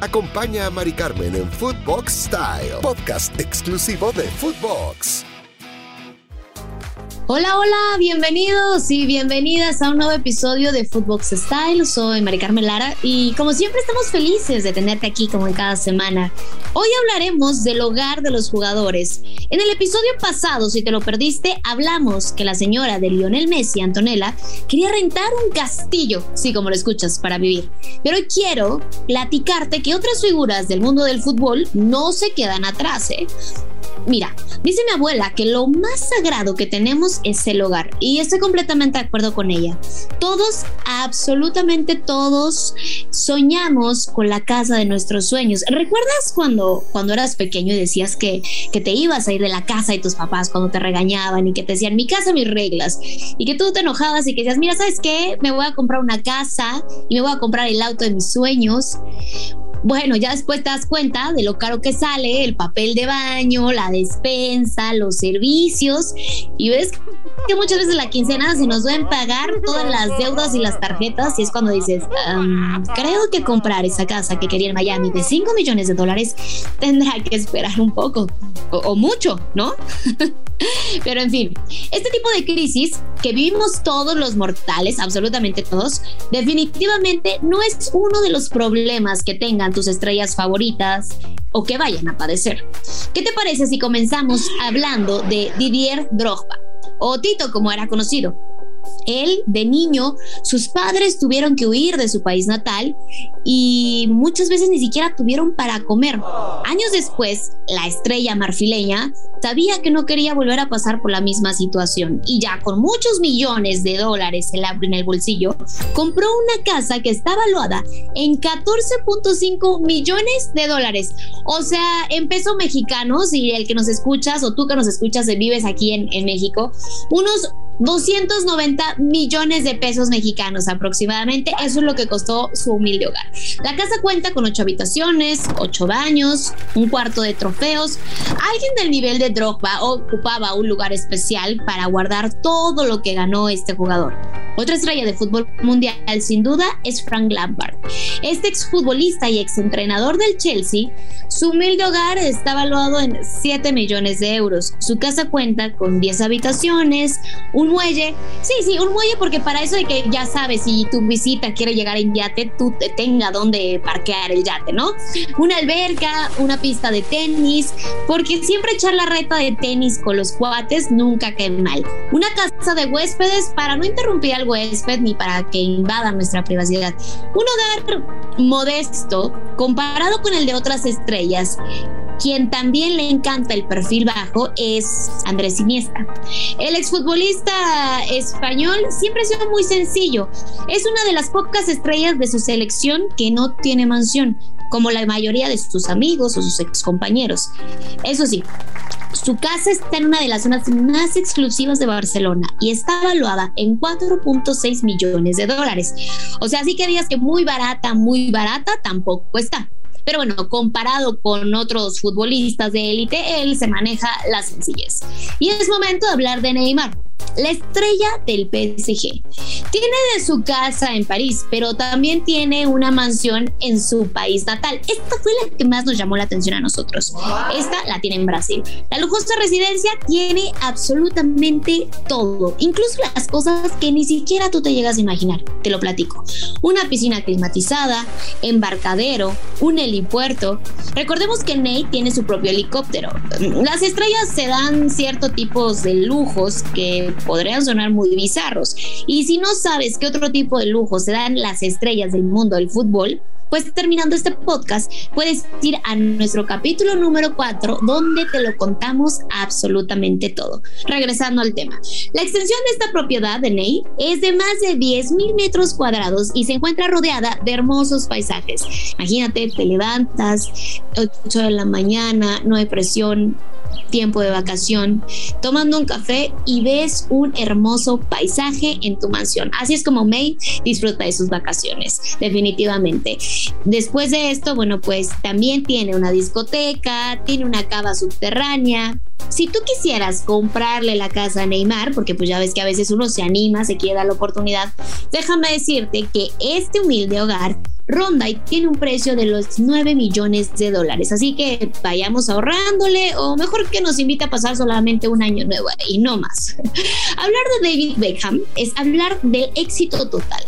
Acompaña a Mari Carmen en Footbox Style, podcast exclusivo de Footbox. Hola, hola, bienvenidos y bienvenidas a un nuevo episodio de Footbox Style. Soy Mari Carmen Lara y como siempre estamos felices de tenerte aquí como en cada semana. Hoy hablaremos del hogar de los jugadores. En el episodio pasado, si te lo perdiste, hablamos que la señora de Lionel Messi, Antonella, quería rentar un castillo, sí, como lo escuchas, para vivir. Pero hoy quiero platicarte que otras figuras del mundo del fútbol no se quedan atrás, ¿eh? Mira, dice mi abuela que lo más sagrado que tenemos es el hogar y estoy completamente de acuerdo con ella. Todos, absolutamente todos, soñamos con la casa de nuestros sueños. ¿Recuerdas cuando, cuando eras pequeño y decías que, que te ibas a ir de la casa de tus papás cuando te regañaban y que te decían mi casa, mis reglas? Y que tú te enojabas y que decías, mira, ¿sabes qué? Me voy a comprar una casa y me voy a comprar el auto de mis sueños. Bueno, ya después te das cuenta de lo caro que sale el papel de baño, la despensa, los servicios y ves que muchas veces la quincena se nos deben pagar todas las deudas y las tarjetas y es cuando dices, creo que comprar esa casa que quería en Miami de 5 millones de dólares tendrá que esperar un poco o mucho, ¿no? Pero en fin, este tipo de crisis que vivimos todos los mortales, absolutamente todos, definitivamente no es uno de los problemas que tengan tus estrellas favoritas o que vayan a padecer. ¿Qué te parece si comenzamos hablando de Didier Drogba? O Tito, como era conocido. Él, de niño, sus padres tuvieron que huir de su país natal y muchas veces ni siquiera tuvieron para comer. Años después, la estrella marfileña sabía que no quería volver a pasar por la misma situación y ya con muchos millones de dólares en el bolsillo, compró una casa que está valuada en 14.5 millones de dólares. O sea, en peso mexicanos, y el que nos escuchas o tú que nos escuchas vives aquí en México, unos 290 millones de pesos mexicanos aproximadamente. Eso es lo que costó su humilde hogar. La casa cuenta con ocho habitaciones, ocho baños, un cuarto de trofeos. Alguien del nivel de Drogba ocupaba un lugar especial para guardar todo lo que ganó este jugador. Otra estrella de fútbol mundial, sin duda, es Frank Lampard. Este exfutbolista y exentrenador del Chelsea, su humilde hogar está valuado en 7 millones de euros. Su casa cuenta con 10 habitaciones, un muelle. Sí, sí, un muelle porque para eso de que ya sabes, si tu visita quiere llegar en yate, tú te tenga donde parquear el yate, ¿no? Una alberca, una pista de tenis, porque siempre echar la reta de tenis con los cuates nunca queda mal. Una casa de huéspedes para no interrumpir al huésped ni para que invada nuestra privacidad. Un hogar modesto comparado con el de otras estrellas quien también le encanta el perfil bajo es Andrés Iniesta. El exfutbolista español siempre ha sido muy sencillo. Es una de las pocas estrellas de su selección que no tiene mansión, como la mayoría de sus amigos o sus excompañeros. Eso sí, su casa está en una de las zonas más exclusivas de Barcelona y está evaluada en 4.6 millones de dólares. O sea, sí que digas que muy barata, muy barata, tampoco está. Pero bueno, comparado con otros futbolistas de élite, él se maneja la sencillez. Y es momento de hablar de Neymar la estrella del PSG. Tiene de su casa en París, pero también tiene una mansión en su país natal. Esta fue la que más nos llamó la atención a nosotros. Esta la tiene en Brasil. La lujosa residencia tiene absolutamente todo, incluso las cosas que ni siquiera tú te llegas a imaginar. Te lo platico. Una piscina climatizada, embarcadero, un helipuerto. Recordemos que Nate tiene su propio helicóptero. Las estrellas se dan ciertos tipos de lujos que podrían sonar muy bizarros. Y si no sabes qué otro tipo de lujo se dan las estrellas del mundo del fútbol, pues terminando este podcast, puedes ir a nuestro capítulo número 4, donde te lo contamos absolutamente todo. Regresando al tema, la extensión de esta propiedad de Ney es de más de 10 mil metros cuadrados y se encuentra rodeada de hermosos paisajes. Imagínate, te levantas 8 de la mañana, no hay presión, tiempo de vacación, tomando un café y ves un hermoso paisaje en tu mansión. Así es como May disfruta de sus vacaciones, definitivamente. Después de esto, bueno, pues también tiene una discoteca, tiene una cava subterránea, si tú quisieras comprarle la casa a Neymar, porque pues ya ves que a veces uno se anima, se quiere dar la oportunidad, déjame decirte que este humilde hogar ronda y tiene un precio de los 9 millones de dólares. Así que vayamos ahorrándole o mejor que nos invite a pasar solamente un año nuevo y no más. hablar de David Beckham es hablar del éxito total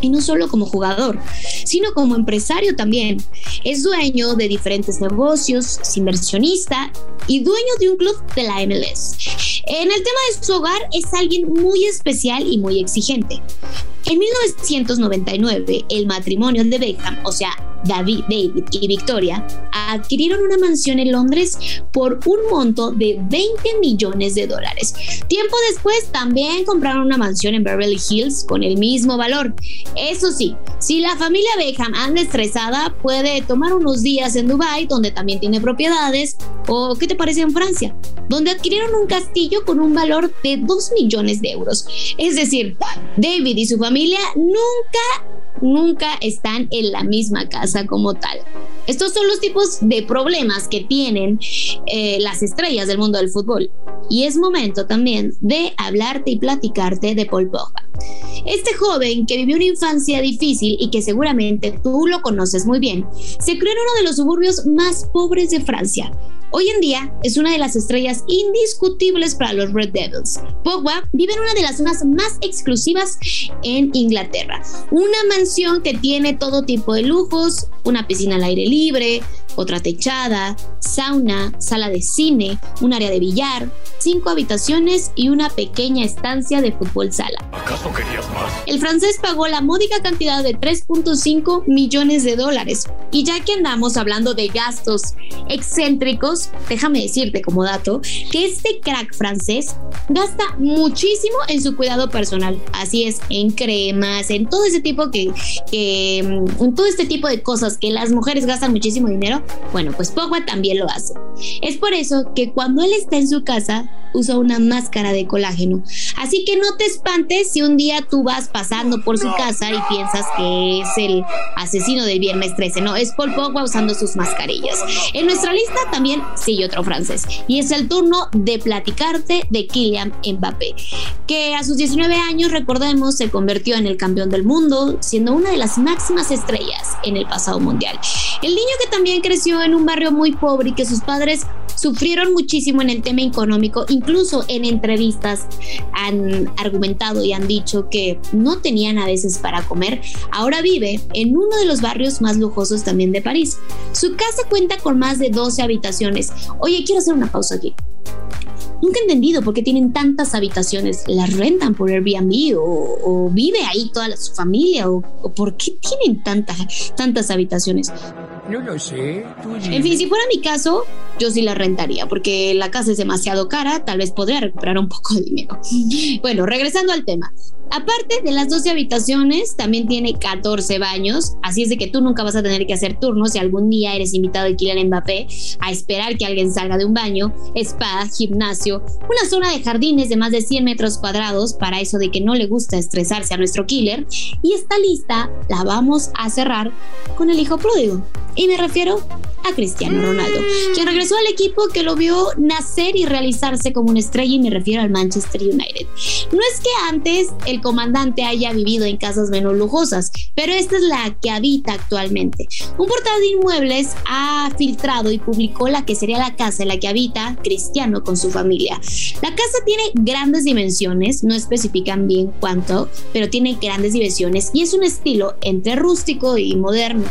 y no solo como jugador, sino como empresario también. Es dueño de diferentes negocios, es inversionista y dueño de un club de la MLS. En el tema de su hogar es alguien muy especial y muy exigente. En 1999, el matrimonio de Beckham, o sea, David, David y Victoria, adquirieron una mansión en Londres por un monto de 20 millones de dólares. Tiempo después también compraron una mansión en Beverly Hills con el mismo valor. Eso sí, si la familia Beckham anda estresada, puede tomar unos días en Dubai, donde también tiene propiedades, o ¿qué te parece en Francia? Donde adquirieron un castillo con un valor de 2 millones de euros. Es decir, David y su familia nunca nunca están en la misma casa como tal. Estos son los tipos de problemas que tienen eh, las estrellas del mundo del fútbol. Y es momento también de hablarte y platicarte de Paul Pogba. Este joven que vivió una infancia difícil y que seguramente tú lo conoces muy bien, se creó en uno de los suburbios más pobres de Francia Hoy en día es una de las estrellas indiscutibles para los Red Devils. Pogba vive en una de las zonas más exclusivas en Inglaterra. Una mansión que tiene todo tipo de lujos, una piscina al aire libre, otra techada, sauna, sala de cine, un área de billar, cinco habitaciones y una pequeña estancia de fútbol sala. ¿Acaso querías más? El francés pagó la módica cantidad de 3.5 millones de dólares. Y ya que andamos hablando de gastos excéntricos, déjame decirte como dato que este crack francés gasta muchísimo en su cuidado personal. Así es, en cremas, en todo ese tipo que, que en todo este tipo de cosas que las mujeres gastan muchísimo dinero. Bueno, pues Pogba también lo hace. Es por eso que cuando él está en su casa, usa una máscara de colágeno. Así que no te espantes si un día tú vas pasando por su casa y piensas que es el asesino del viernes 13. No, es Paul Pogba usando sus mascarillas. En nuestra lista también sigue otro francés. Y es el turno de platicarte de Kylian Mbappé, que a sus 19 años, recordemos, se convirtió en el campeón del mundo, siendo una de las máximas estrellas en el pasado mundial. El niño que también creció en un barrio muy pobre y que sus padres sufrieron muchísimo en el tema económico, incluso en entrevistas han argumentado y han dicho que no tenían a veces para comer, ahora vive en uno de los barrios más lujosos también de París. Su casa cuenta con más de 12 habitaciones. Oye, quiero hacer una pausa aquí. Nunca he entendido por qué tienen tantas habitaciones. ¿Las rentan por Airbnb o, vive ahí toda su familia? O, por qué tienen tantas, tantas habitaciones? No lo sé. en fin, si fuera mi caso, yo sí la rentaría, porque la casa es demasiado cara, tal vez podría recuperar un poco de dinero. Bueno, regresando al tema. Aparte de las 12 habitaciones, también tiene 14 baños, así es de que tú nunca vas a tener que hacer turnos si algún día eres invitado de Kylian Mbappé a esperar que alguien salga de un baño, spa, gimnasio, una zona de jardines de más de 100 metros cuadrados para eso de que no le gusta estresarse a nuestro killer. Y esta lista la vamos a cerrar con el hijo pródigo. Y me refiero a Cristiano Ronaldo, quien regresó al equipo que lo vio nacer y realizarse como una estrella y me refiero al Manchester United. No es que antes el comandante haya vivido en casas menos lujosas, pero esta es la que habita actualmente. Un portal de inmuebles ha filtrado y publicó la que sería la casa en la que habita Cristiano con su familia. La casa tiene grandes dimensiones, no especifican bien cuánto, pero tiene grandes dimensiones y es un estilo entre rústico y moderno.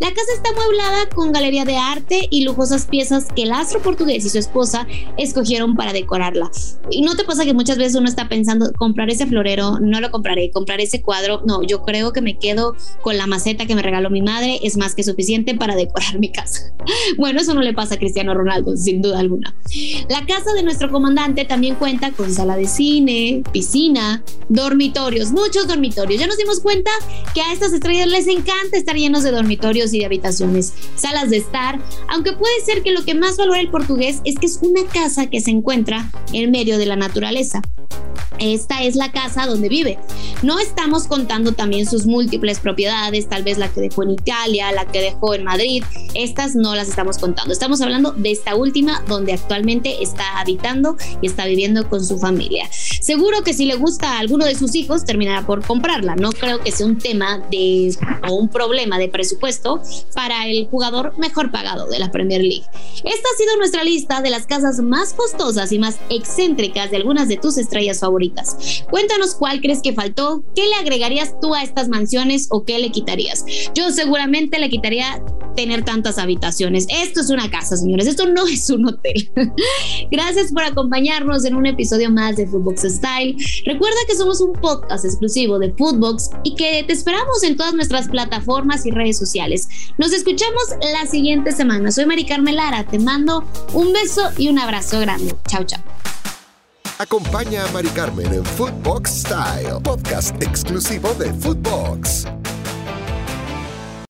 La casa está mueblada con galería de arte y lujosas piezas que el astro portugués y su esposa escogieron para decorarla. ¿Y no te pasa que muchas veces uno está pensando, comprar ese florero, no lo compraré, comprar ese cuadro, no, yo creo que me quedo con la maceta que me regaló mi madre, es más que suficiente para decorar mi casa. Bueno, eso no le pasa a Cristiano Ronaldo, sin duda alguna. La casa de nuestro comandante también cuenta con sala de cine, piscina, dormitorios, muchos dormitorios. Ya nos dimos cuenta que a estas estrellas les encanta estar llenos de dormitorios y de habitaciones, salas de estar, aunque puede ser que lo que más valora el portugués es que es una casa que se encuentra en medio de la naturaleza. esta es la casa donde vive. No estamos contando también sus múltiples propiedades, tal vez la que dejó en Italia, la que dejó en Madrid. Estas no las estamos contando. Estamos hablando de esta última donde actualmente está habitando y está viviendo con su familia. Seguro que si le gusta a alguno de sus hijos, terminará por comprarla. No creo que sea un tema de o un problema de presupuesto para el jugador mejor pagado de la Premier League. Esta ha sido nuestra lista de las casas más costosas y más excéntricas de algunas de tus estrellas favoritas. Cuéntanos cuál crees que faltó, qué le agregarías tú a estas mansiones o qué le quitarías. Yo seguramente le quitaría tener tantas habitaciones. Esto es una casa, señores, esto no es un hotel. Gracias por acompañarnos en un episodio más de Footbox Style. Recuerda que somos un podcast exclusivo de Footbox y que te esperamos en todas nuestras plataformas y redes sociales. Nos escuchamos la siguiente semana. Soy Mari Carmen Lara, te mando un beso y un abrazo grande. Chao, chao. Acompaña a Mari Carmen en Footbox Style, podcast exclusivo de Footbox.